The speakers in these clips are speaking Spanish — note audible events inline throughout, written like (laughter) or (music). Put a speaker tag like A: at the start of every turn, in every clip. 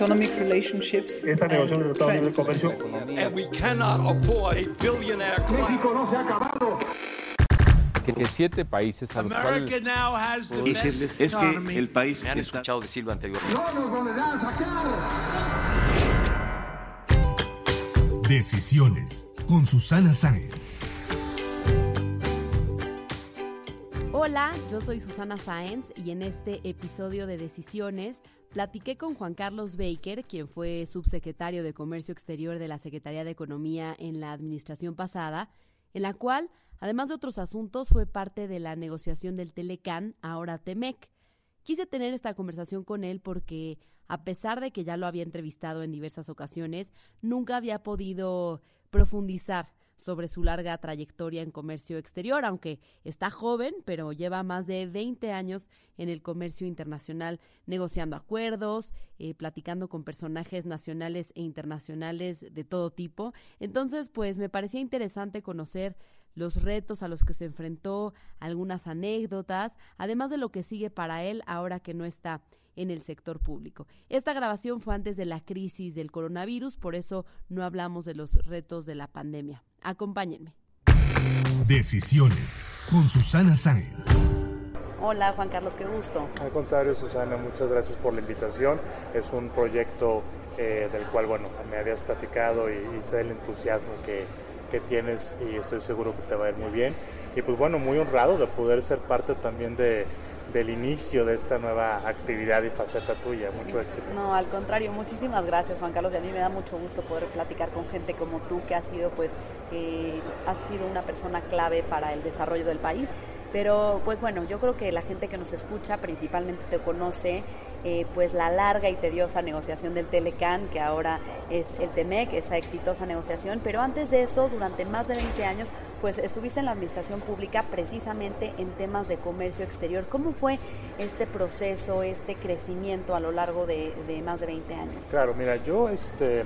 A: Economic relationships
B: Esta
A: and
B: negociación de Libre
A: trends.
B: Comercio
C: And we cannot afford a billionaire class.
D: que, que siete países a los
C: America
D: cuales
C: now has the
E: decirles
C: best
E: es que el país
F: Me han
E: está
F: escuchado decirlo anteriormente.
G: Decisiones con Susana Sáenz.
H: Hola, yo soy Susana Sáenz y en este episodio de Decisiones platiqué con Juan Carlos Baker, quien fue subsecretario de Comercio Exterior de la Secretaría de Economía en la administración pasada, en la cual, además de otros asuntos, fue parte de la negociación del Telecán, ahora Temec. Quise tener esta conversación con él porque, a pesar de que ya lo había entrevistado en diversas ocasiones, nunca había podido profundizar sobre su larga trayectoria en comercio exterior, aunque está joven, pero lleva más de 20 años en el comercio internacional, negociando acuerdos, eh, platicando con personajes nacionales e internacionales de todo tipo. Entonces, pues me parecía interesante conocer los retos a los que se enfrentó, algunas anécdotas, además de lo que sigue para él ahora que no está en el sector público. Esta grabación fue antes de la crisis del coronavirus, por eso no hablamos de los retos de la pandemia. Acompáñenme.
G: Decisiones con Susana Sáenz.
H: Hola Juan Carlos, qué gusto.
B: Al contrario, Susana, muchas gracias por la invitación. Es un proyecto eh, del cual, bueno, me habías platicado y, y sé el entusiasmo que, que tienes y estoy seguro que te va a ir muy bien. Y pues bueno, muy honrado de poder ser parte también de, del inicio de esta nueva actividad y faceta tuya. Mucho éxito.
H: No, al contrario, muchísimas gracias Juan Carlos y a mí me da mucho gusto poder platicar con gente como tú que ha sido pues eh, has sido una persona clave para el desarrollo del país. Pero pues bueno, yo creo que la gente que nos escucha principalmente te conoce eh, pues la larga y tediosa negociación del Telecán, que ahora es el TEMEC, esa exitosa negociación, pero antes de eso, durante más de 20 años, pues estuviste en la administración pública precisamente en temas de comercio exterior. ¿Cómo fue este proceso, este crecimiento a lo largo de, de más de 20 años?
B: Claro, mira, yo este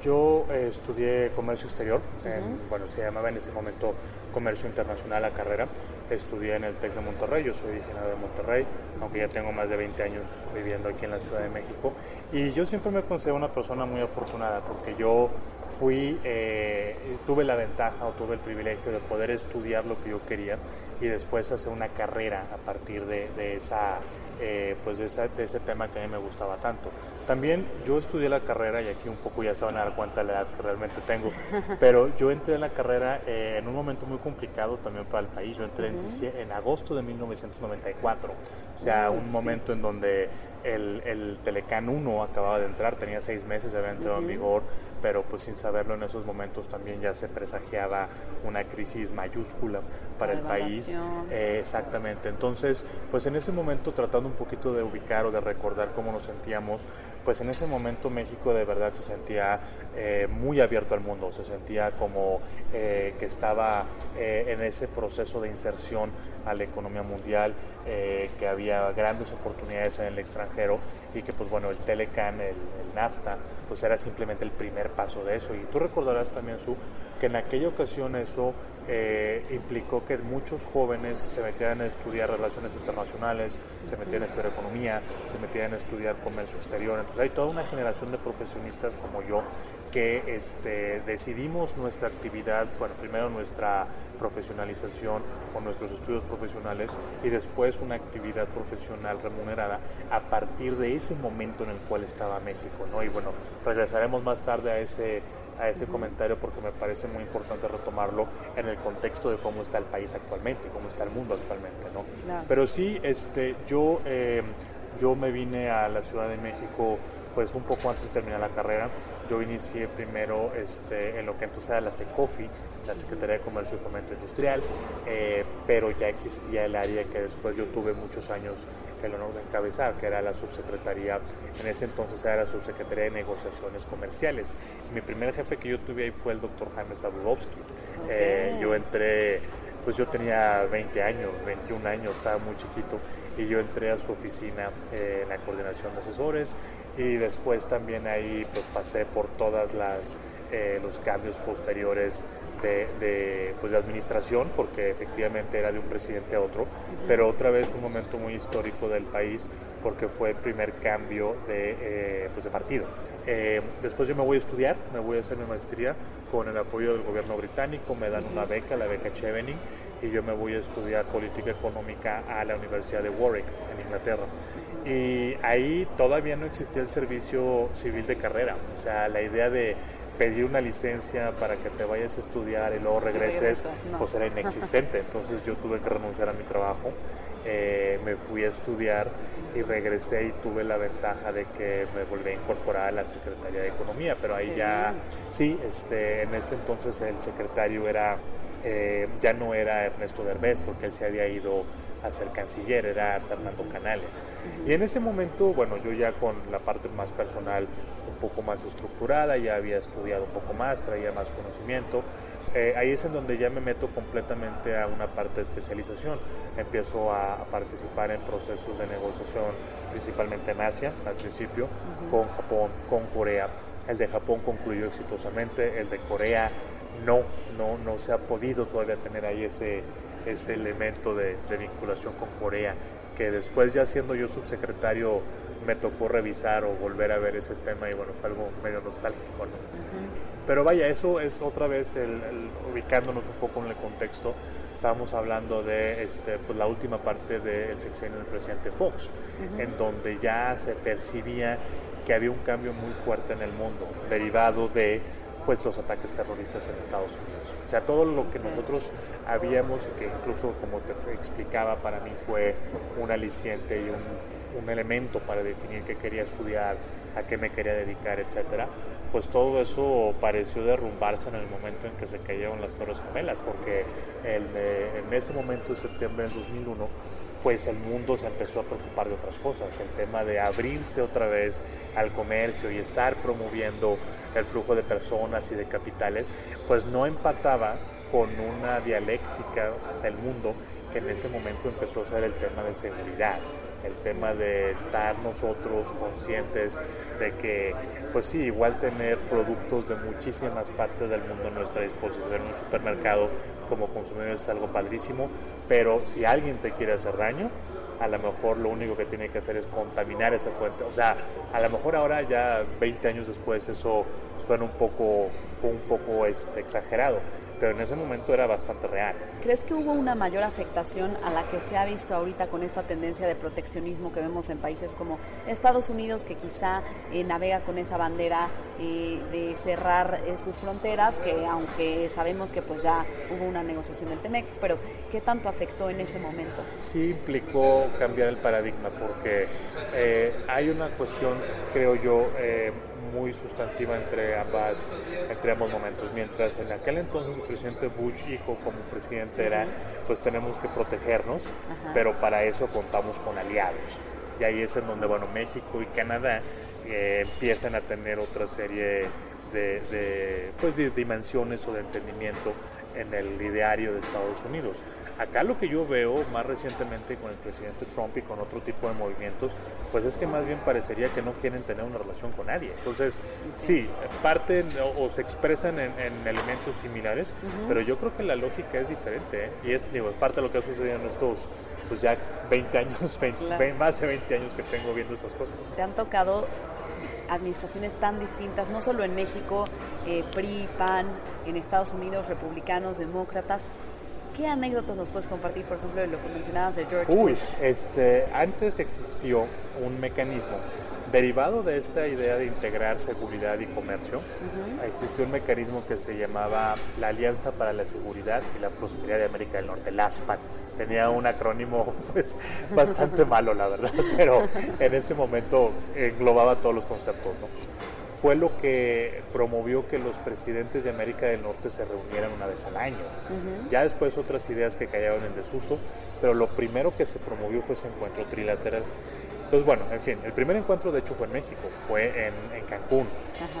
B: yo eh, estudié comercio exterior, en, bueno, se llamaba en ese momento comercio internacional la carrera. Estudié en el TEC de Monterrey, yo soy originario de Monterrey, aunque ya tengo más de 20 años viviendo aquí en la Ciudad de México. Y yo siempre me considero una persona muy afortunada porque yo fui, eh, tuve la ventaja o tuve el privilegio de poder estudiar lo que yo quería y después hacer una carrera a partir de, de esa eh, pues de, esa, de, ese tema que a mí me gustaba tanto. También yo estudié la carrera y aquí un poco ya se van a dar cuenta de la edad que realmente tengo, (laughs) pero yo entré en la carrera eh, en un momento muy complicado también para el país. Yo entré uh -huh. en, en, agosto de 1994, o sea, uh un momento sí. en donde el, el, Telecán 1 acababa de entrar, tenía seis meses, había entrado uh -huh. en vigor, pero pues sin saberlo en esos momentos también ya se presagiaba una crisis mayúscula para el país. Eh, exactamente, entonces pues en ese momento tratando un poquito de ubicar o de recordar cómo nos sentíamos, pues en ese momento México de verdad se sentía eh, muy abierto al mundo, se sentía como eh, que estaba eh, en ese proceso de inserción a la economía mundial, que había grandes oportunidades en el extranjero y que pues bueno, el Telecan, el, NAFTA, pues era simplemente el primer paso de eso. Y tú recordarás también, Su, que en aquella ocasión eso eh, implicó que muchos jóvenes se metieran a estudiar relaciones internacionales, se metían a estudiar economía, se metían a estudiar comercio exterior. Entonces hay toda una generación de profesionistas como yo que este, decidimos nuestra actividad, bueno, primero nuestra profesionalización con nuestros estudios profesionales y después una actividad profesional remunerada a partir de ese momento en el cual estaba México, ¿no? Y bueno, regresaremos más tarde a ese, a ese comentario porque me parece muy importante retomarlo en el contexto de cómo está el país actualmente, cómo está el mundo actualmente, ¿no? Claro. Pero sí, este, yo... Eh, yo me vine a la Ciudad de México pues un poco antes de terminar la carrera. Yo inicié primero este, en lo que entonces era la SECOFI, la Secretaría de Comercio y Fomento Industrial, eh, pero ya existía el área que después yo tuve muchos años el honor de encabezar, que era la subsecretaría, en ese entonces era la subsecretaría de negociaciones comerciales. Mi primer jefe que yo tuve ahí fue el doctor Jaime Zabudowski. Eh, yo entré pues yo tenía 20 años, 21 años, estaba muy chiquito y yo entré a su oficina eh, en la coordinación de asesores y después también ahí pues pasé por todas las eh, los cambios posteriores de, pues, de administración, porque efectivamente era de un presidente a otro, pero otra vez un momento muy histórico del país, porque fue el primer cambio de, eh, pues de partido. Eh, después yo me voy a estudiar, me voy a hacer mi maestría con el apoyo del gobierno británico, me dan una beca, la beca Chevening, y yo me voy a estudiar política económica a la Universidad de Warwick, en Inglaterra. Y ahí todavía no existía el servicio civil de carrera, o sea, la idea de pedir una licencia para que te vayas a estudiar y luego regreses, pues era inexistente. (laughs) Entonces yo tuve que renunciar a mi trabajo, eh, me fui a estudiar y regresé y tuve la ventaja de que me volví a incorporar a la Secretaría de Economía, pero ahí ya, sí, este, en ese entonces el secretario era, eh, ya no era Ernesto Derbez, porque él se había ido a ser canciller, era Fernando Canales. Y en ese momento, bueno, yo ya con la parte más personal un poco más estructurada, ya había estudiado un poco más, traía más conocimiento. Eh, ahí es en donde ya me meto completamente a una parte de especialización. Empiezo a, participar en procesos de negociación, principalmente en Asia al principio, con Japón, con Corea. El de Japón concluyó exitosamente, el de Corea no, no, no se ha podido todavía tener ahí ese, ese elemento de, vinculación con Corea, que después ya siendo yo subsecretario me tocó revisar o volver a ver ese tema y bueno, fue algo medio nostálgico. ¿no? Pero vaya, eso es otra vez el, ubicándonos un poco en el contexto, estábamos hablando de este, pues, la última parte del sexenio del presidente Fox, en donde ya se percibía que había un cambio muy fuerte en el mundo, derivado de pues los ataques terroristas en Estados Unidos. O sea, todo lo que nosotros habíamos y que incluso como te explicaba para mí fue un aliciente y un, elemento para definir qué quería estudiar, a qué me quería dedicar, etcétera, pues todo eso pareció derrumbarse en el momento en que se cayeron las Torres Gemelas, porque en ese momento, en septiembre del 2001, pues el mundo se empezó a preocupar de otras cosas, el tema de abrirse otra vez al comercio y estar promoviendo el flujo de personas y de capitales, pues no empataba con una dialéctica del mundo que en ese momento empezó a ser el tema de seguridad el tema de estar nosotros conscientes de que, pues sí, igual tener productos de muchísimas partes del mundo a nuestra disposición en un supermercado como consumidores es algo padrísimo, pero si alguien te quiere hacer daño, a lo mejor lo único que tiene que hacer es contaminar esa fuente. O sea, a lo mejor ahora ya 20 años después eso suena un poco, un poco este, exagerado, pero en ese momento era bastante real.
H: ¿Crees que hubo una mayor afectación a la que se ha visto ahorita con esta tendencia de proteccionismo que vemos en países como Estados Unidos, que quizá eh, navega con esa bandera eh, de cerrar eh, sus fronteras, que aunque sabemos que pues ya hubo una negociación del TEMEC, pero ¿qué tanto afectó en ese momento?
B: Sí implicó cambiar el paradigma porque hay una cuestión, creo yo, muy sustantiva entre ambas entre ambos momentos. Mientras en aquel entonces el presidente Bush hijo como presidente era pues tenemos que protegernos pero para eso contamos con aliados. Y ahí es en donde bueno México y Canadá eh, empiezan a tener otra serie de, de, pues, de dimensiones o de entendimiento en el ideario de Estados Unidos. Acá lo que yo veo más recientemente con el presidente Trump y con otro tipo de movimientos, pues es que más bien parecería que no quieren tener una relación con nadie. Entonces, sí, parten o, se expresan en, elementos similares, pero yo creo que la lógica es diferente ¿eh? y es digo, parte de lo que ha sucedido en estos pues ya 20 años, (laughs) 20, más de 20 años que tengo viendo estas cosas.
H: ¿Te han tocado administraciones tan distintas, no solo en México, eh, PRI, PAN, en Estados Unidos, republicanos, demócratas. ¿Qué anécdotas nos puedes compartir, por ejemplo, de lo que mencionabas de George
B: Uy, este, antes existió un mecanismo derivado de esta idea de integrar seguridad y comercio. Existió un mecanismo que se llamaba la Alianza para la Seguridad y la Prosperidad de América del Norte, la ASPAN tenía un acrónimo (laughs) pues bastante malo, la verdad, (laughs) pero en ese momento englobaba todos los conceptos, ¿no? fue lo que promovió que los presidentes de América del Norte se reunieran una vez al año. Ya después otras ideas que cayeron en desuso, pero lo primero que se promovió fue ese encuentro trilateral. Entonces, bueno, en fin, el primer encuentro de hecho fue en México, fue en, Cancún.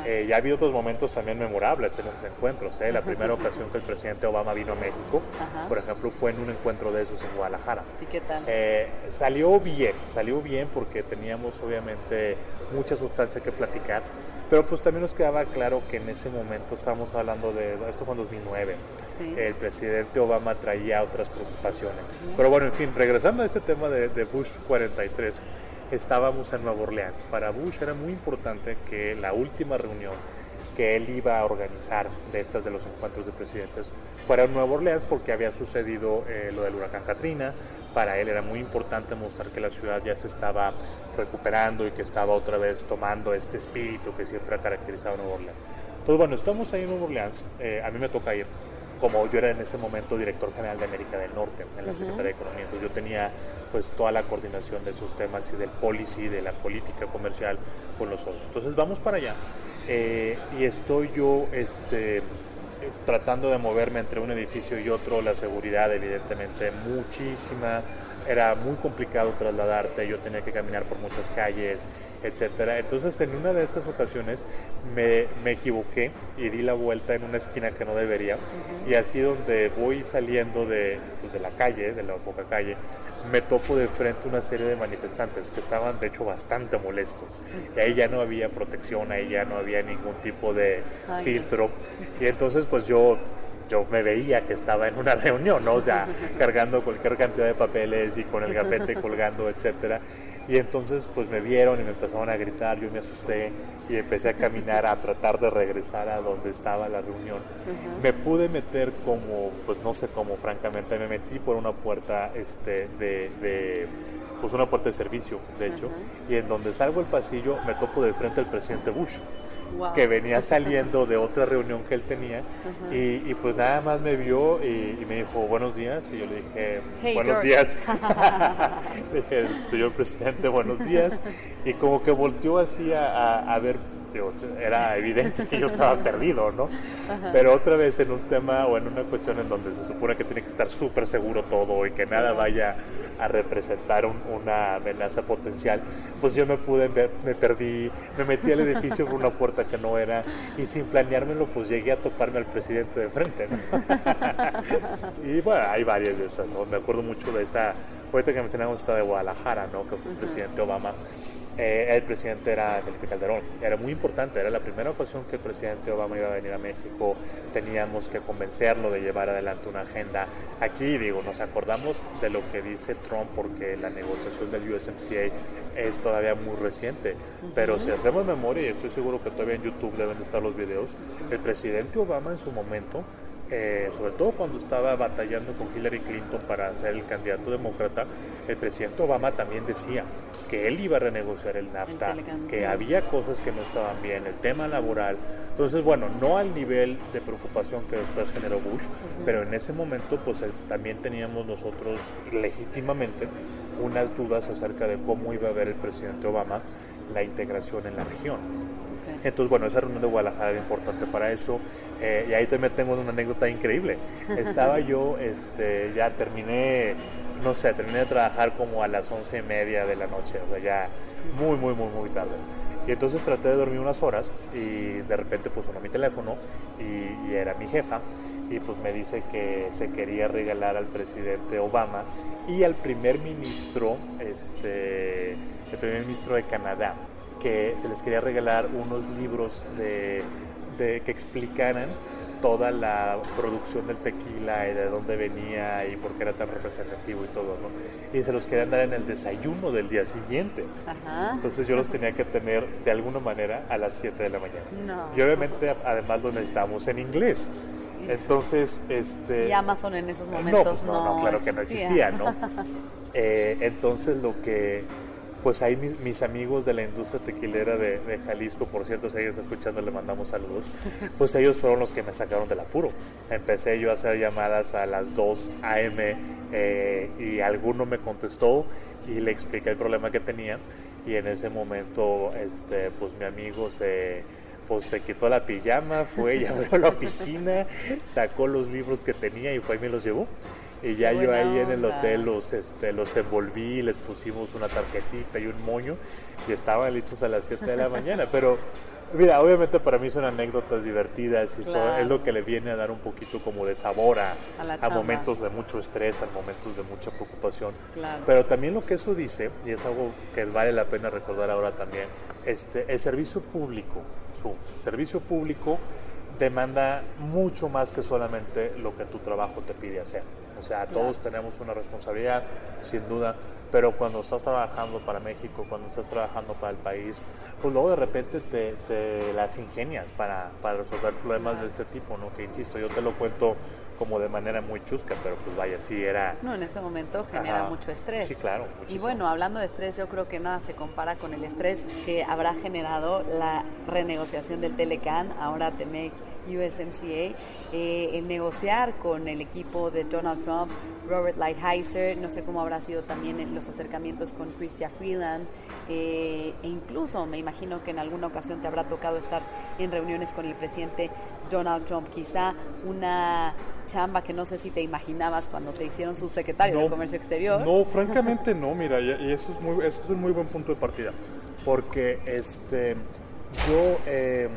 B: Eh, ya ha habido otros momentos también memorables en esos encuentros. ¿eh? La primera ocasión que el presidente Obama vino a México, por ejemplo, fue en un encuentro de esos en Guadalajara.
H: ¿Y qué tal?
B: Eh, salió bien, salió bien porque teníamos obviamente mucha sustancia que platicar pero pues también nos quedaba claro que en ese momento estábamos hablando de, esto fue en 2009, el presidente Obama traía otras preocupaciones. Pero bueno, en fin, regresando a este tema de, de Bush 43, estábamos en Nueva Orleans. Para Bush era muy importante que la última reunión que él iba a organizar de estas de los encuentros de presidentes fuera en Nueva Orleans porque había sucedido eh, lo del huracán Katrina. Para él era muy importante mostrar que la ciudad ya se estaba recuperando y que estaba otra vez tomando este espíritu que siempre ha caracterizado a Nueva Orleans. Entonces, bueno, estamos ahí en Nueva Orleans. Eh, a mí me toca ir como yo era en ese momento director general de América del Norte en la Secretaría de Economía, entonces yo tenía pues toda la coordinación de esos temas y del policy, de la política comercial con los socios. Entonces vamos para allá. Eh, y estoy yo este, tratando de moverme entre un edificio y otro, la seguridad evidentemente muchísima, era muy complicado trasladarte, yo tenía que caminar por muchas calles, etcétera. Entonces en una de esas ocasiones me, me equivoqué y di la vuelta en una esquina que no debería. Y así donde voy saliendo de, pues, de la calle, de la poca calle, me topo de frente una serie de manifestantes que estaban de hecho bastante molestos. Y ahí ya no había protección, ahí ya no había ningún tipo de filtro. (laughs) Y entonces pues yo yo me veía que estaba en una (laughs) reunión, ¿no? O sea, cargando cualquier cantidad de papeles y con el gafete colgando, etcétera. Y entonces pues me vieron y me empezaron a gritar, yo me asusté y empecé a caminar a tratar de regresar a donde estaba la reunión. Me pude meter como, pues no sé cómo, francamente, me metí por una puerta este, de, pues una puerta de servicio, de hecho, y en donde salgo el pasillo me topo de frente al presidente Bush que venía saliendo de otra reunión que él tenía y, pues nada más me vio y, me dijo buenos días y yo le dije buenos días (laughs) (laughs) dije señor presidente buenos días y como que volteó así a, a ver era evidente que yo estaba perdido, ¿no? Pero otra vez en un tema o en una cuestión en donde se supone que tiene que estar súper seguro todo y que nada vaya a representar una amenaza potencial, pues yo me pude, ver, me perdí, me metí al edificio por una puerta que no era y sin planeármelo pues llegué a toparme al presidente de frente, ¿no? (laughs) y bueno, hay varias de esas, ¿no? Me acuerdo mucho de esa, ahorita que mencionamos esta de Guadalajara, ¿no? Que fue el presidente Obama eh, el presidente era Felipe Calderón. Era muy importante, era la primera ocasión que el presidente Obama iba a venir a México, teníamos que convencerlo de llevar adelante una agenda. Aquí, digo, nos acordamos de lo que dice Trump porque la negociación del USMCA es todavía muy reciente, pero si hacemos memoria, y estoy seguro que todavía en YouTube deben de estar los videos, el presidente Obama en su momento eh, sobre todo cuando estaba batallando con Hillary Clinton para ser el candidato demócrata, el presidente Obama también decía que él iba a renegociar el NAFTA, que había cosas que no estaban bien, el tema laboral. Entonces, bueno, no al nivel de preocupación que después generó Bush, pero en ese momento pues también teníamos nosotros legítimamente unas dudas acerca de cómo iba a ver el presidente Obama la integración en la región. Entonces, bueno, esa reunión de Guadalajara era importante para eso. Eh, y ahí también tengo una anécdota increíble. (laughs) Estaba yo, este, ya terminé, no sé, terminé de trabajar como a las once y media de la noche, o sea, ya muy, muy, muy, muy tarde. Y entonces traté de dormir unas horas y de repente pues sonó mi teléfono y, y era mi jefa y pues me dice que se quería regalar al presidente Obama y al primer ministro, este, el primer ministro de Canadá que se les quería regalar unos libros de, que explicaran toda la producción del tequila y de dónde venía y por qué era tan representativo y todo, ¿no? Y se los querían dar en el desayuno del día siguiente. Entonces yo los tenía que tener de alguna manera a las 7 de la mañana. Y obviamente además los necesitábamos en inglés. Entonces, este...
H: Y Amazon en esos momentos
B: no, pues no, no, claro que no existía, ¿no? (laughs) Eh, entonces lo que pues ahí mis, mis amigos de la industria tequilera de, de Jalisco, por cierto, si alguien está escuchando, le mandamos saludos, (laughs) pues ellos fueron los que me sacaron del apuro. Empecé yo a hacer llamadas a las 2 a.m. eh, y alguno me contestó y le expliqué el problema que tenía y en ese momento este pues mi amigo se pues se quitó la pijama, fue y abrió la oficina, (laughs) sacó los libros que tenía y fue y me los llevó. Y ya
H: Qué
B: yo ahí en el hotel los, este, los envolví, les pusimos una tarjetita y un moño y estaban listos a las 7 de la (laughs) mañana. Pero mira, obviamente para mí son anécdotas divertidas y son-
H: Claro.
B: es lo que le viene a dar un poquito como de sabor a,
H: A
B: momentos de mucho estrés, a momentos de mucha preocupación.
H: Claro.
B: Pero también lo que eso dice, y es algo que vale la pena recordar ahora también, este, el servicio público, su servicio público demanda mucho más que solamente lo que tu trabajo te pide hacer. O sea, todos tenemos una responsabilidad, sin duda, pero cuando estás trabajando para México, cuando estás trabajando para el país, pues luego de repente te, te las ingenias para, para resolver problemas de este tipo, ¿no? Que insisto, yo te lo cuento como de manera muy chusca, pero pues vaya, sí era...
H: No, en ese momento genera
B: Ajá.
H: mucho estrés.
B: Sí, claro,
H: Y
B: muchísimo.
H: bueno, hablando de estrés, yo creo que nada se compara con el estrés que habrá generado la renegociación del Telecan, ahora Temec USMCA, eh, el negociar con el equipo de Donald Trump, Robert Lighthizer, no sé cómo habrá sido también en los acercamientos con Chrystia Freeland, eh, e incluso me imagino que en alguna ocasión te habrá tocado estar en reuniones con el presidente Donald Trump, quizá una chamba que no sé si te imaginabas cuando te hicieron subsecretario de Comercio Exterior.
B: No, francamente no, mira, y, eso es muy, eso es un muy buen punto de partida, porque este, yo, eh,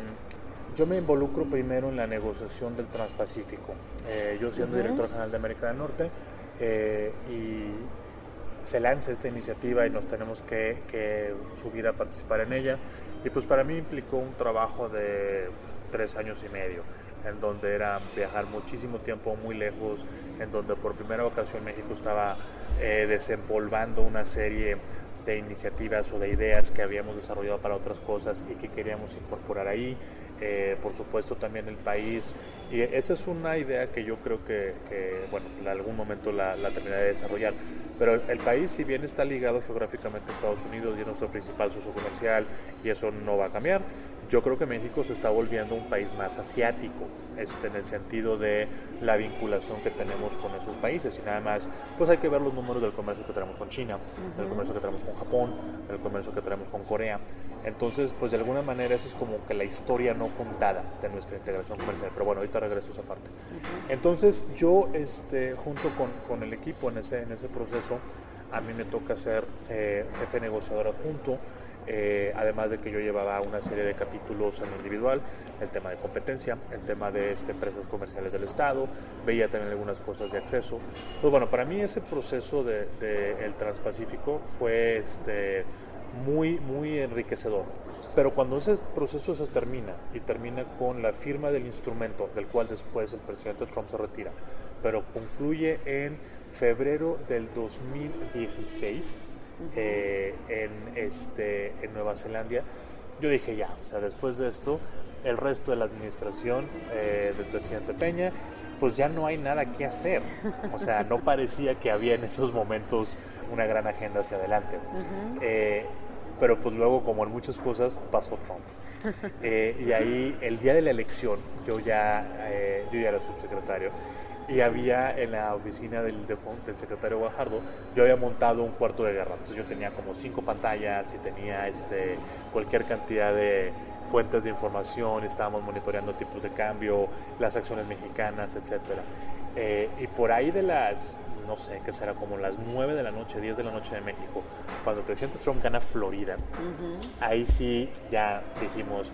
B: yo me involucro primero en la negociación del Transpacífico. Eh, yo siendo director general de América del Norte eh, y se lanza esta iniciativa y nos tenemos que, que subir a participar en ella. Y pues para mí implicó un trabajo de tres años y medio, en donde era viajar muchísimo tiempo muy lejos, en donde por primera ocasión México estaba eh, desempolvando una serie de iniciativas o de ideas que habíamos desarrollado para otras cosas y que queríamos incorporar ahí. Eh, por supuesto también el país. Y esa es una idea que yo creo que, que, bueno, en algún momento la, la terminaré de desarrollar. Pero el, país, si bien está ligado geográficamente a Estados Unidos y es nuestro principal socio comercial, y eso no va a cambiar, yo creo que México se está volviendo un país más asiático, este, en el sentido de la vinculación que tenemos con esos países. Y nada más, pues hay que ver los números del comercio que tenemos con China, del comercio que tenemos con Japón, del comercio que tenemos con Corea. Entonces, pues de alguna manera esa es como que la historia no contada de nuestra integración comercial. Pero bueno, ahorita regreso a esa parte. Entonces, yo este, junto con, con el equipo en ese, en ese proceso, a mí me toca ser eh, jefe negociador adjunto. Eh, además de que yo llevaba una serie de capítulos en individual, el tema de competencia, el tema de este, empresas comerciales del Estado, veía también algunas cosas de acceso. Pues bueno, para mí ese proceso del de, el Transpacífico fue este, muy, muy enriquecedor. Pero cuando ese proceso se termina y termina con la firma del instrumento, del cual después el presidente Trump se retira, pero concluye en febrero del 2016 eh, en, este, en Nueva Zelanda, yo dije ya, o sea, después de esto, el resto de la administración eh, del presidente Peña, pues ya no hay nada que hacer. O sea, no (laughs) parecía que había en esos momentos una gran agenda hacia adelante. Eh, pero pues luego, como en muchas cosas, pasó Trump. (laughs) Eh, y ahí, el día de la elección, yo ya, eh, yo ya era subsecretario, y había en la oficina del, de- del secretario Guajardo, yo había montado un cuarto de guerra. Entonces yo tenía como cinco pantallas y tenía este, cualquier cantidad de fuentes de información, estábamos monitoreando tipos de cambio, las acciones mexicanas, etcétera. Eh, y por ahí de las, no sé, qué será como las 9 de la noche, 10 de la noche de México, cuando el presidente Trump gana Florida, ahí sí ya dijimos,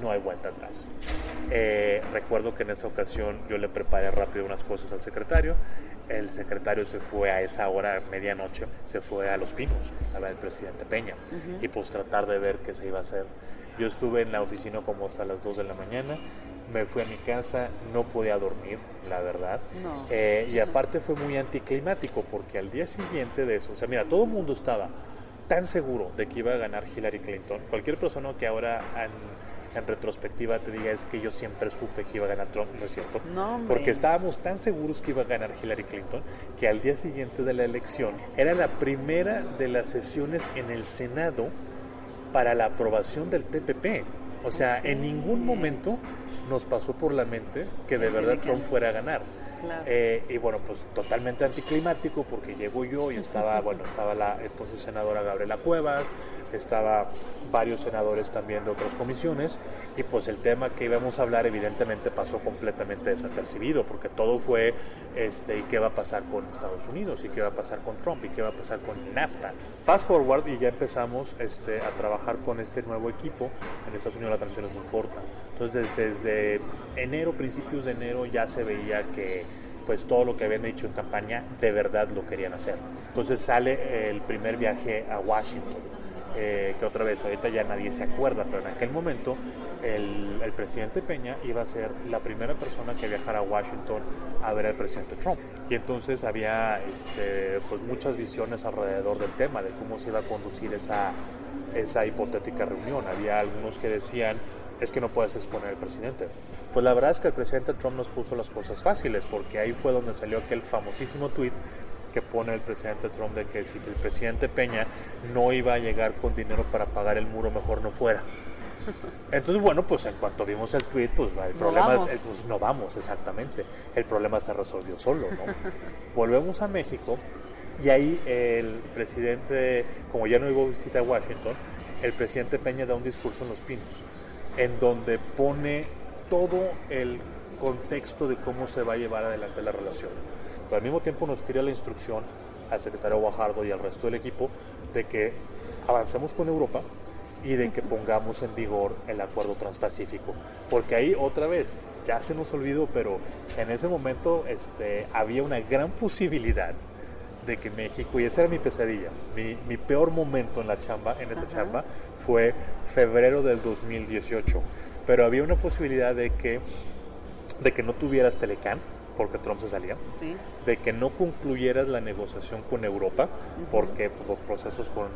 B: No hay vuelta atrás. Eh, recuerdo que en esa ocasión yo le preparé rápido unas cosas al secretario. El secretario se fue a esa hora, medianoche, se fue a Los Pinos, a la del presidente Peña, y pues tratar de ver qué se iba a hacer. Yo estuve en la oficina como hasta las 2 de la mañana, me fui a mi casa, no podía dormir, la verdad. Eh, y aparte fue muy anticlimático, porque al día siguiente de eso, o sea, mira, todo el mundo estaba tan seguro de que iba a ganar Hillary Clinton. Cualquier persona que ahora en retrospectiva te diga es que yo siempre supe que iba a ganar Trump, ¿no es cierto?
H: No,
B: Porque estábamos tan seguros que iba a ganar Hillary Clinton que al día siguiente de la elección era la primera de las sesiones en el Senado para la aprobación del TPP. O sea, en ningún momento nos pasó por la mente que de verdad Trump fuera a ganar. Eh, y bueno, pues totalmente anticlimático porque llegó yo y estaba, (laughs) bueno, estaba la entonces senadora Gabriela Cuevas, estaba varios senadores también de otras comisiones y pues el tema que íbamos a hablar evidentemente pasó completamente desapercibido porque todo fue, este, ¿y qué va a pasar con Estados Unidos? ¿Y qué va a pasar con Trump? ¿Y qué va a pasar con NAFTA? Fast forward y ya empezamos este, a trabajar con este nuevo equipo. En Estados Unidos la transición es muy corta. Entonces desde enero, principios de enero ya se veía que pues todo lo que habían dicho en campaña de verdad lo querían hacer. Entonces sale el primer viaje a Washington, eh, que otra vez ahorita ya nadie se acuerda, pero en aquel momento el, el, presidente Peña iba a ser la primera persona que viajara a Washington a ver al presidente Trump. Y entonces había este, pues muchas visiones alrededor del tema, de cómo se iba a conducir esa, esa hipotética reunión. Había algunos que decían es que no puedes exponer al presidente. Pues la verdad es que el presidente Trump nos puso las cosas fáciles, porque ahí fue donde salió aquel famosísimo tweet que pone el presidente Trump de que si el presidente Peña no iba a llegar con dinero para pagar el muro, mejor no fuera. Entonces, bueno, pues en cuanto vimos el tweet, pues el problema es, pues no vamos, exactamente. El problema se resolvió solo, ¿no? (laughs) Volvemos a México y ahí el presidente, como ya no iba a visitar Washington, el presidente Peña da un discurso en Los Pinos en donde pone todo el contexto de cómo se va a llevar adelante la relación. Pero al mismo tiempo nos tira la instrucción al secretario Guajardo y al resto del equipo de que avancemos con Europa y de que pongamos en vigor el acuerdo transpacífico. Porque ahí otra vez, ya se nos olvidó, pero en ese momento este, había una gran posibilidad de que México, y esa era mi pesadilla, mi, mi peor momento en la chamba, en esa chamba, fue febrero del 2018. Pero había una posibilidad de que, de que no tuvieras Telecán, porque Trump se salía, de que no concluyeras la negociación con Europa, porque pues, los procesos con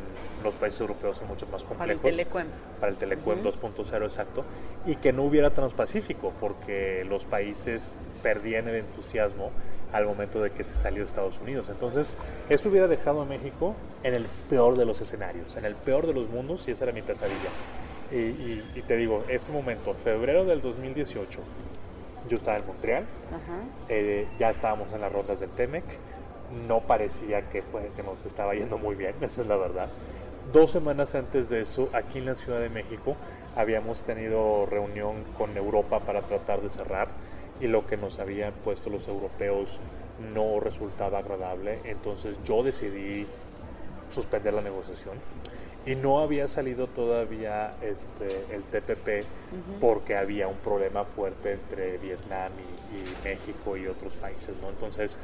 B: los países europeos son mucho más complejos.
H: Para el Telecuem.
B: Para el Telecuem 2.0, exacto. Y que no hubiera Transpacífico, porque los países perdían el entusiasmo al momento de que se salió Estados Unidos. Entonces, eso hubiera dejado a México en el peor de los escenarios, en el peor de los mundos, y esa era mi pesadilla. Y, te digo, ese momento, febrero del 2018, yo estaba en Montreal, eh, ya estábamos en las rondas del TEMEC, no parecía que, fue, que nos estaba yendo muy bien, (laughs) esa es la verdad. Dos semanas antes de eso, aquí en la Ciudad de México, habíamos tenido reunión con Europa para tratar de cerrar y lo que nos habían puesto los europeos no resultaba agradable. Entonces yo decidí suspender la negociación y no había salido todavía este, el TPP porque había un problema fuerte entre Vietnam y, México y otros países, ¿no? Entonces,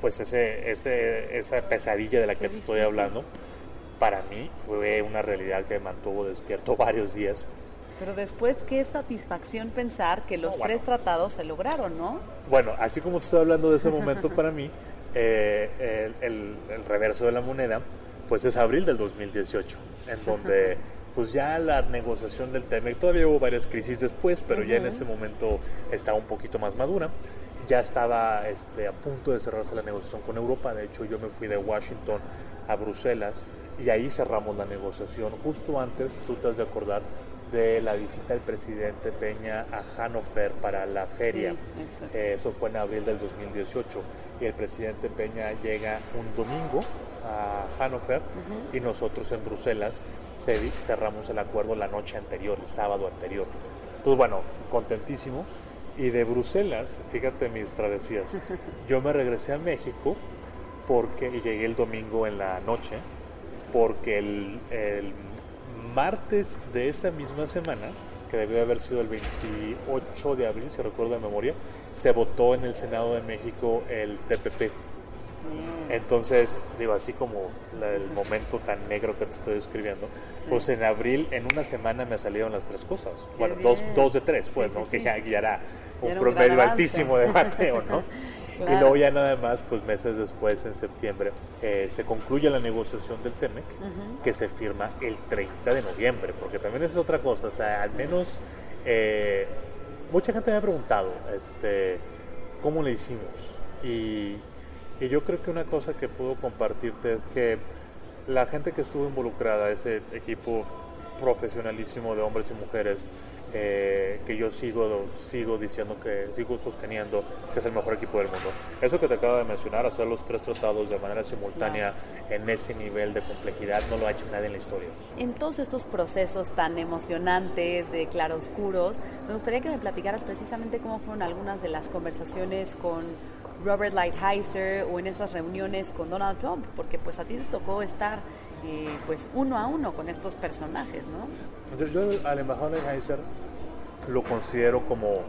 B: pues ese, ese, esa pesadilla de la que te estoy hablando, para mí fue una realidad que me mantuvo despierto (laughs) varios días.
H: Pero después, qué satisfacción pensar que los tres tratados se lograron, ¿no?
B: Bueno, así como te estoy hablando de ese momento (laughs) para mí, eh, el, el reverso de la moneda pues es abril del 2018, en donde pues ya la negociación del TEMEC, todavía hubo varias crisis después, pero ya en ese momento estaba un poquito más madura. Ya estaba este, a punto de cerrarse la negociación con Europa, de hecho yo me fui de Washington a Bruselas y ahí cerramos la negociación. Justo antes, tú te has de acordar, de la visita del presidente Peña a Hannover para la feria. Eh, eso fue en abril del 2018 y el presidente Peña llega un domingo a Hannover y nosotros en Bruselas cerramos el acuerdo la noche anterior, el sábado anterior. Entonces, bueno, contentísimo. Y de Bruselas, fíjate mis travesías, (laughs) yo me regresé a México porque, y llegué el domingo en la noche, porque el, el martes de esa misma semana que debió haber sido el 28 de abril, si recuerdo de memoria, se votó en el Senado de México el TPP. Entonces, digo, así como el momento tan negro que te estoy describiendo, pues en abril, en una semana me salieron las tres cosas. bueno, dos, dos, de tres, pues, ¿no? que ya, ya, un promedio altísimo de bateo, ¿no? (laughs) Y luego ya nada más, pues meses después, en septiembre, eh, se concluye la negociación del TEMEC, que se firma el 30 de noviembre, porque también es otra cosa, o sea, al menos eh, mucha gente me ha preguntado, este, ¿cómo le hicimos? Y, y yo creo que una cosa que puedo compartirte es que la gente que estuvo involucrada, ese equipo profesionalísimo de hombres y mujeres, eh, que yo sigo, sigo diciendo que sigo sosteniendo que es el mejor equipo del mundo. Eso que te acabo de mencionar, hacer los tres tratados de manera simultánea en ese nivel de complejidad, no lo ha hecho nadie en la historia.
H: En todos estos procesos tan emocionantes de claroscuros, me gustaría que me platicaras precisamente cómo fueron algunas de las conversaciones con Robert Lighthizer o en estas reuniones con Donald Trump, porque pues a ti te tocó estar eh, pues uno a uno con estos personajes, ¿no?
B: Yo, al embajador Lighthizer lo considero como,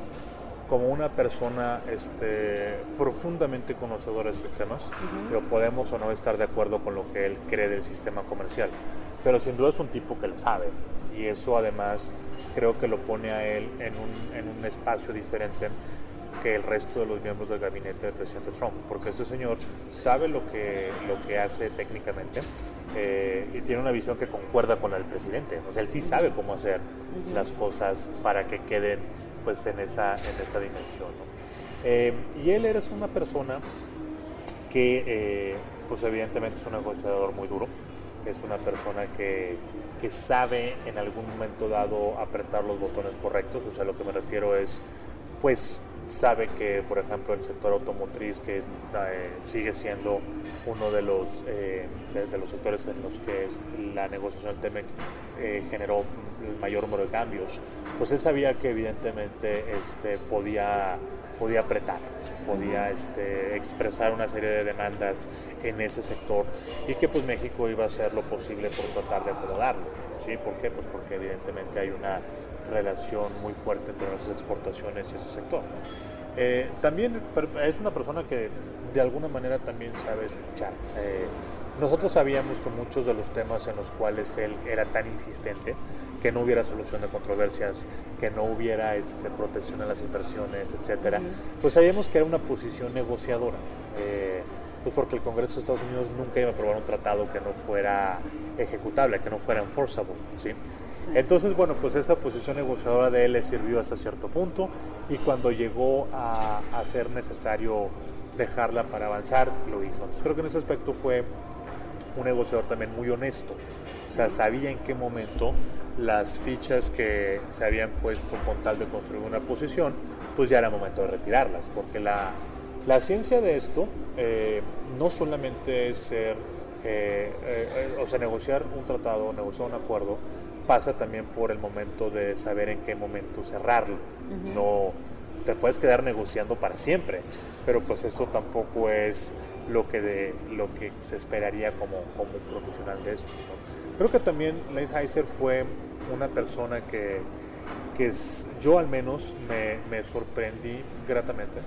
B: como una persona este, profundamente conocedora de estos temas, pero podemos o no estar de acuerdo con lo que él cree del sistema comercial, pero sin duda es un tipo que le sabe y eso además creo que lo pone a él en un, en un espacio diferente que el resto de los miembros del gabinete del presidente Trump, porque ese señor sabe lo que, lo que hace técnicamente eh, y tiene una visión que concuerda con la del presidente. O sea, él sí sabe cómo hacer las cosas para que queden pues, en, esa, en esa dimensión. Eh, y él eres una persona que, eh, pues evidentemente es un negociador muy duro, es una persona que, que sabe en algún momento dado apretar los botones correctos, o sea, lo que me refiero es, pues sabe que, por ejemplo, el sector automotriz, que eh, sigue siendo uno de los, eh, de, los sectores en los que la negociación del TEMEC eh, generó el mayor número de cambios, pues él sabía que evidentemente este, podía, podía apretar, podía este, expresar una serie de demandas en ese sector y que pues México iba a hacer lo posible por tratar de acomodarlo. ¿sí? ¿Por qué? Pues porque evidentemente hay una relación muy fuerte entre nuestras exportaciones y ese sector. Eh, también es una persona que de alguna manera también sabe escuchar. Eh, nosotros sabíamos que muchos de los temas en los cuales él era tan insistente, que no hubiera solución de controversias, que no hubiera este, protección a las inversiones, etcétera, pues sabíamos que era una posición negociadora. Eh, pues porque el Congreso de Estados Unidos nunca iba a aprobar un tratado que no fuera ejecutable, que no fuera enforceable, ¿sí? Entonces, bueno, pues esa posición negociadora de él le sirvió hasta cierto punto y cuando llegó a, ser necesario dejarla para avanzar, lo hizo. Entonces creo que en ese aspecto fue un negociador también muy honesto. O sea, sabía en qué momento las fichas que se habían puesto con tal de construir una posición, pues ya era momento de retirarlas, porque la, ciencia de esto eh, no solamente es ser, eh, eh, o sea, negociar un tratado, negociar un acuerdo, pasa también por el momento de saber en qué momento cerrarlo. No te puedes quedar negociando para siempre, pero pues eso tampoco es lo que de lo que se esperaría como, como un profesional de esto. Creo que también Lighthizer fue una persona que, que yo al menos me, me sorprendí gratamente,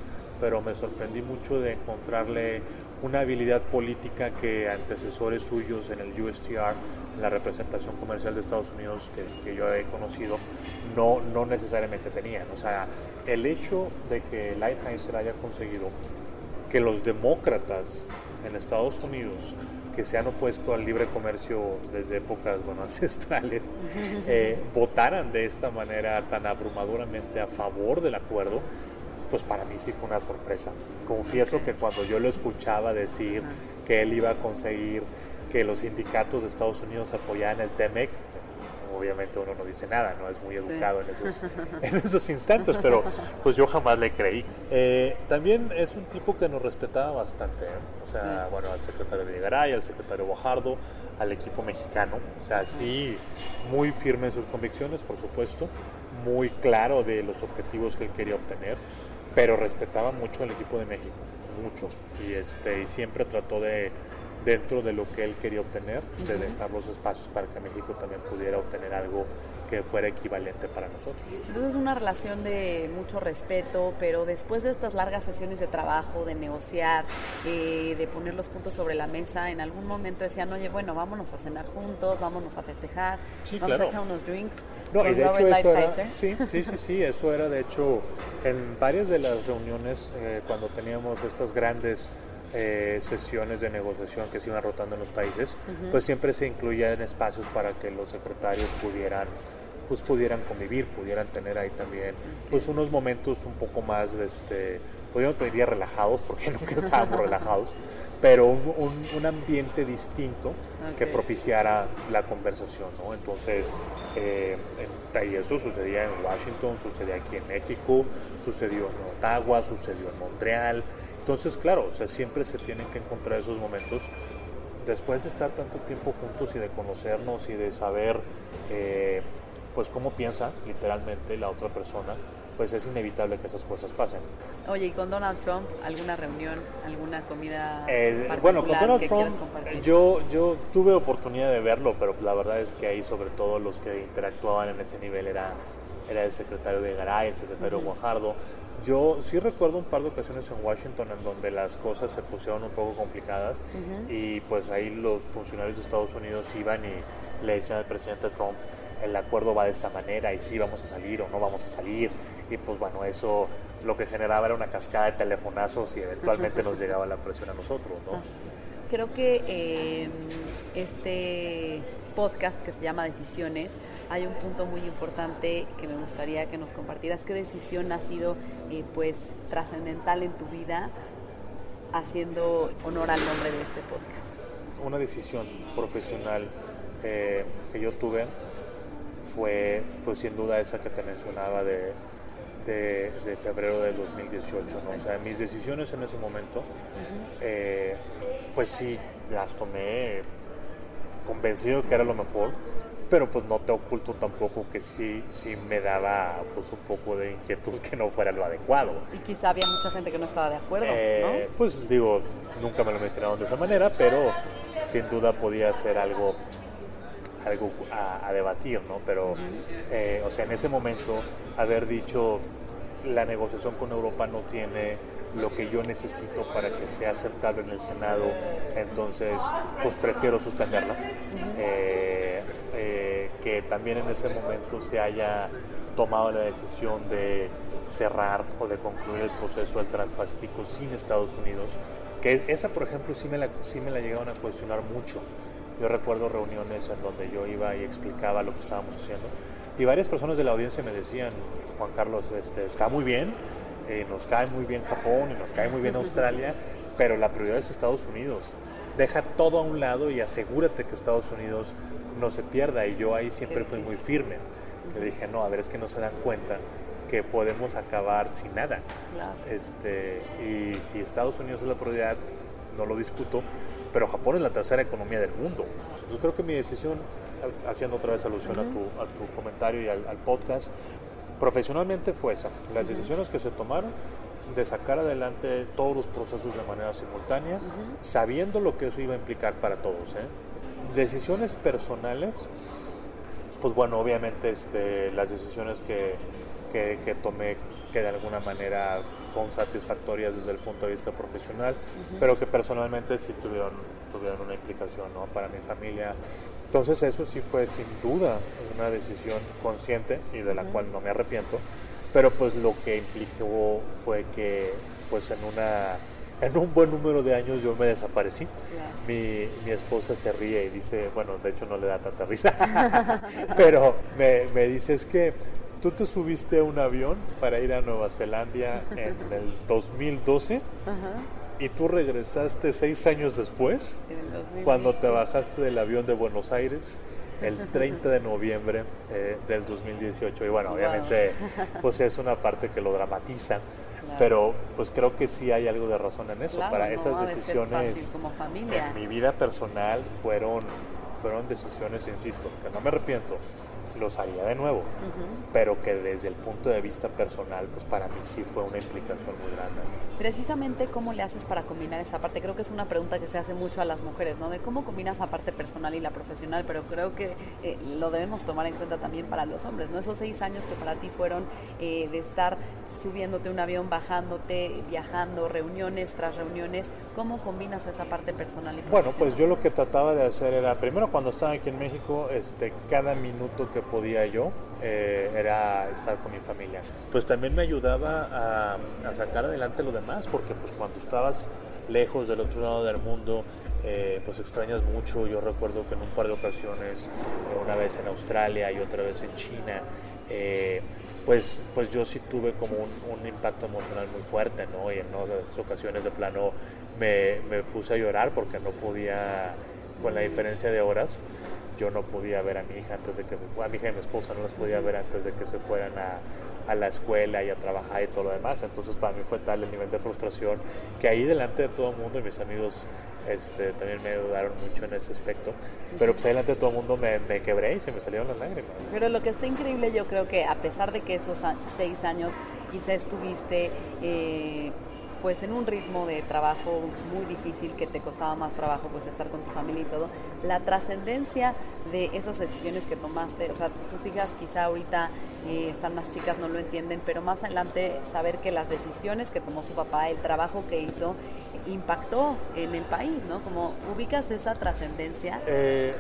B: pero me sorprendí mucho de encontrarle una habilidad política que antecesores suyos en el USTR, en la representación comercial de Estados Unidos que, yo he conocido, no, no necesariamente tenían. O sea, el hecho de que Lighthizer haya conseguido que los demócratas en Estados Unidos que se han opuesto al libre comercio desde épocas bueno, (laughs) ancestrales, eh, (laughs) votaran de esta manera tan abrumadoramente a favor del acuerdo, pues para mí sí fue una sorpresa. Confieso que cuando yo lo escuchaba decir que él iba a conseguir que los sindicatos de Estados Unidos apoyaran el TEMEC, obviamente uno no dice nada, no es muy educado en, esos, (laughs) en esos instantes, pero pues yo jamás le creí. Eh, también es un tipo que nos respetaba bastante, ¿eh? o sea, bueno, al secretario Videgaray, al secretario Bojardo, al equipo mexicano, o sea, sí, muy firme en sus convicciones, por supuesto, muy claro de los objetivos que él quería obtener, pero respetaba mucho al equipo de México, mucho, y, este, y siempre trató de, dentro de lo que él quería obtener, de dejar los espacios para que México también pudiera obtener algo que fuera equivalente para nosotros.
H: Entonces una relación de mucho respeto, pero después de estas largas sesiones de trabajo, de negociar, eh, de poner los puntos sobre la mesa, en algún momento decían, oye, bueno, vámonos a cenar juntos, vámonos a festejar,
B: Sí,
H: vamos
B: claro.
H: a echar unos drinks.
B: No, y de hecho
H: Robert
B: eso era,
H: Lighthizer".
B: sí, sí, sí, sí, eso era de hecho en varias de las reuniones eh, cuando teníamos estas grandes eh, sesiones de negociación que se iban rotando en los países, pues siempre se incluían espacios para que los secretarios pudieran pues pudieran convivir, pudieran tener ahí también pues unos momentos un poco más este, pues yo no te diría relajados porque (laughs) nunca estábamos relajados, pero un, un- un ambiente distinto que propiciara la conversación, ¿no? Entonces, eh, y eso sucedía en Washington, sucedía aquí en México, sucedió en Ottawa, sucedió en Montreal. Entonces, claro, o sea, siempre se tienen que encontrar esos momentos después de estar tanto tiempo juntos y de conocernos y de saber, eh, pues, cómo piensa literalmente la otra persona, pues es inevitable que esas cosas pasen.
H: Oye, ¿y con Donald Trump alguna reunión, alguna comida
B: Eh, bueno, con Donald Trump yo, yo tuve oportunidad de verlo, pero la verdad es que ahí sobre todo los que interactuaban en ese nivel era, era el secretario de Garay, el secretario Guajardo. Yo sí recuerdo un par de ocasiones en Washington en donde las cosas se pusieron un poco complicadas y pues ahí los funcionarios de Estados Unidos iban y le decían al presidente Trump, el acuerdo va de esta manera y sí vamos a salir o no vamos a salir. Y pues bueno, eso lo que generaba era una cascada de telefonazos y eventualmente (laughs) nos llegaba la presión a nosotros, ¿no?
H: Creo que eh, este podcast que se llama Decisiones, hay un punto muy importante que me gustaría que nos compartieras. ¿Qué decisión ha sido eh, pues trascendental en tu vida haciendo honor al nombre de este podcast?
B: Una decisión profesional eh, que yo tuve fue, pues sin duda, esa que te mencionaba de, de, de febrero del 2018. ¿no? O sea, mis decisiones en ese momento, eh, pues sí, las tomé convencido que era lo mejor, pero pues no te oculto tampoco que sí, sí me daba pues un poco de inquietud que no fuera lo adecuado.
H: Y quizá había mucha gente que no estaba de acuerdo,
B: Eh, Pues digo, nunca me lo mencionaron de esa manera, pero sin duda podía ser algo algo a, a debatir, ¿no? Pero, eh, o sea, en ese momento, haber dicho la negociación con Europa no tiene lo que yo necesito para que sea aceptable en el Senado, entonces, pues prefiero suspenderla. Eh, eh, que también en ese momento se haya tomado la decisión de cerrar o de concluir el proceso del Transpacífico sin Estados Unidos, que es- esa, por ejemplo, sí me, la, sí me la llegaron a cuestionar mucho. Yo recuerdo reuniones en donde yo iba y explicaba lo que estábamos haciendo y varias personas de la audiencia me decían, Juan Carlos, este, está muy bien, eh, nos cae muy bien Japón y nos cae muy bien (laughs) Australia, pero la prioridad es Estados Unidos. Deja todo a un lado y asegúrate que Estados Unidos no se pierda. Y yo ahí siempre fui muy firme. Le dije, no, a ver, es que no se dan cuenta que podemos acabar sin nada.
H: Claro.
B: Este, y si Estados Unidos es la prioridad, no lo discuto, pero Japón es la tercera economía del mundo. Entonces creo que mi decisión, ha- haciendo otra vez alusión a, tu, a tu comentario y al, al podcast, profesionalmente fue esa. Las decisiones que se tomaron de sacar adelante todos los procesos de manera simultánea, sabiendo lo que eso iba a implicar para todos. ¿eh? Decisiones personales, pues bueno, obviamente este, las decisiones que, que, que tomé que de alguna manera son satisfactorias desde el punto de vista profesional, pero que personalmente sí tuvieron, tuvieron una implicación ¿no? para mi familia. Entonces eso sí fue sin duda una decisión consciente y de la cual no me arrepiento, pero pues lo que implicó fue que pues en una en un buen número de años yo me desaparecí. Mi, mi esposa se ríe y dice, bueno, de hecho no le da tanta risa, (laughs) pero me, me dice es que tú te subiste a un avión para ir a Nueva Zelanda en (laughs) el 2012 y tú regresaste seis años después,
H: En el 2000.
B: cuando te bajaste del avión de Buenos Aires el (laughs) 30 de noviembre eh, del 2018. Y bueno,
H: Wow.
B: obviamente pues es una parte que lo dramatiza, pero pues creo que sí hay algo de razón en eso.
H: Claro,
B: Para
H: no
B: esas decisiones
H: fácil como familia.
B: en mi vida personal fueron, fueron decisiones, insisto, que no me arrepiento, los haría de nuevo, pero que desde el punto de vista personal, pues para mí sí fue una implicación muy grande.
H: Precisamente, ¿cómo le haces para combinar esa parte? Creo que es una pregunta que se hace mucho a las mujeres, ¿no? De cómo combinas la parte personal y la profesional, pero creo que eh, lo debemos tomar en cuenta también para los hombres, ¿no? Esos seis años que para ti fueron eh, de estar subiéndote un avión, bajándote, viajando, reuniones tras reuniones, ¿cómo combinas esa parte personal y?
B: Bueno, pues yo lo que trataba de hacer era, primero cuando estaba aquí en México, este, cada minuto que podía yo eh, era estar con mi familia. Pues también me ayudaba a, a, sacar adelante lo demás, porque pues cuando estabas lejos del otro lado del mundo, eh, pues extrañas mucho. Yo recuerdo que en un par de ocasiones, eh, una vez en Australia y otra vez en China, eh, pues, pues yo sí tuve como un, un, impacto emocional muy fuerte, ¿no? Y en otras ocasiones de plano me, me puse a llorar porque no podía, con la diferencia de horas, yo no podía ver a mi hija antes de que se fuera, a mi hija y mi esposa no las podía ver antes de que se fueran a, a, la escuela y a trabajar y todo lo demás. Entonces para mí fue tal el nivel de frustración que ahí delante de todo el mundo y mis amigos este, también me ayudaron mucho en ese aspecto. Pero pues ahí delante de todo el mundo me, quebré y se me salieron las lágrimas.
H: Pero lo que está increíble yo creo que a pesar de que esos seis años quizás estuviste... Eh, pues en un ritmo de trabajo muy difícil que te costaba más trabajo pues estar con tu familia y todo, la trascendencia de esas decisiones que tomaste, o sea, tus hijas quizá ahorita eh, están más chicas, no lo entienden, pero más adelante saber que las decisiones que tomó su papá, el trabajo que hizo, impactó en el país, ¿no? Como ubicas esa trascendencia.
B: Eh,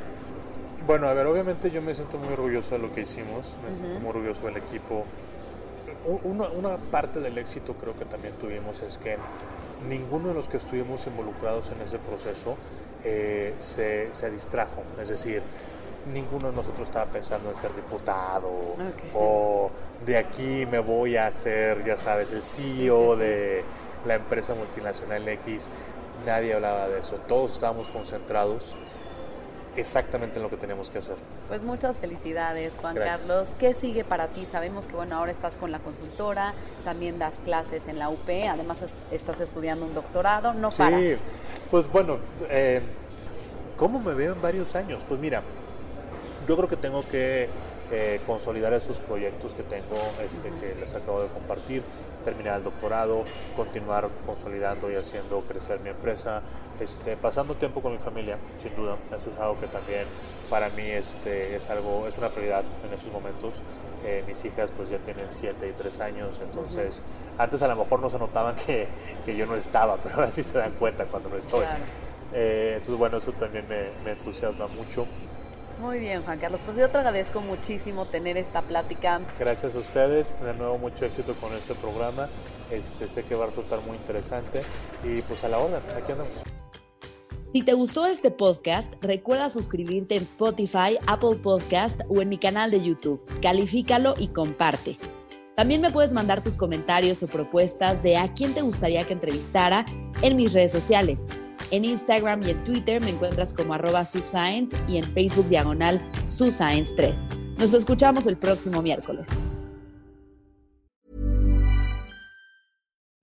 B: bueno, a ver, obviamente yo me siento muy orgulloso de lo que hicimos, me uh -huh. siento muy orgulloso del equipo, una, una, parte del éxito creo que también tuvimos es que ninguno de los que estuvimos involucrados en ese proceso eh, se, se, distrajo. Es decir, ninguno de nosotros estaba pensando en ser diputado okay. o de aquí me voy a ser, ya sabes, el CEO de la empresa multinacional X. Nadie hablaba de eso. Todos estábamos concentrados exactamente en lo que tenemos que hacer.
H: Pues muchas felicidades, Juan
B: Gracias.
H: Carlos. ¿Qué sigue para ti? Sabemos que bueno, ahora estás con la consultora, también das clases en la UP, además estás estudiando un doctorado, no
B: sí,
H: paras.
B: pues bueno, eh, ¿cómo me veo en varios años? Pues mira, yo creo que tengo que eh, consolidar esos proyectos que tengo, este, uh -huh. que les acabo de compartir, terminar el doctorado, continuar consolidando y haciendo crecer mi empresa, este, pasando tiempo con mi familia, sin duda, eso es algo que también para mí este, es algo, es una prioridad en estos momentos. Eh, mis hijas pues ya tienen 7 y 3 años, entonces uh -huh. antes a lo mejor no se notaban que, que, yo no estaba, (laughs) pero ahora sí se dan cuenta cuando no estoy.
H: Claro.
B: Eh, entonces bueno, eso también me, me entusiasma mucho.
H: Muy bien, Juan Carlos. Pues yo te agradezco muchísimo tener esta plática.
B: Gracias a ustedes. De nuevo, mucho éxito con este programa. Este, sé que va a resultar muy interesante. Y pues a la orden, aquí andamos.
H: Si te gustó este podcast, recuerda suscribirte en Spotify, Apple Podcast o en mi canal de YouTube. Califícalo y comparte. También me puedes mandar tus comentarios o propuestas de a quién te gustaría que entrevistara en mis redes sociales. En Instagram y en Twitter me encuentras como arroba suscience y en Facebook diagonal suscience3. Nos escuchamos el próximo miércoles.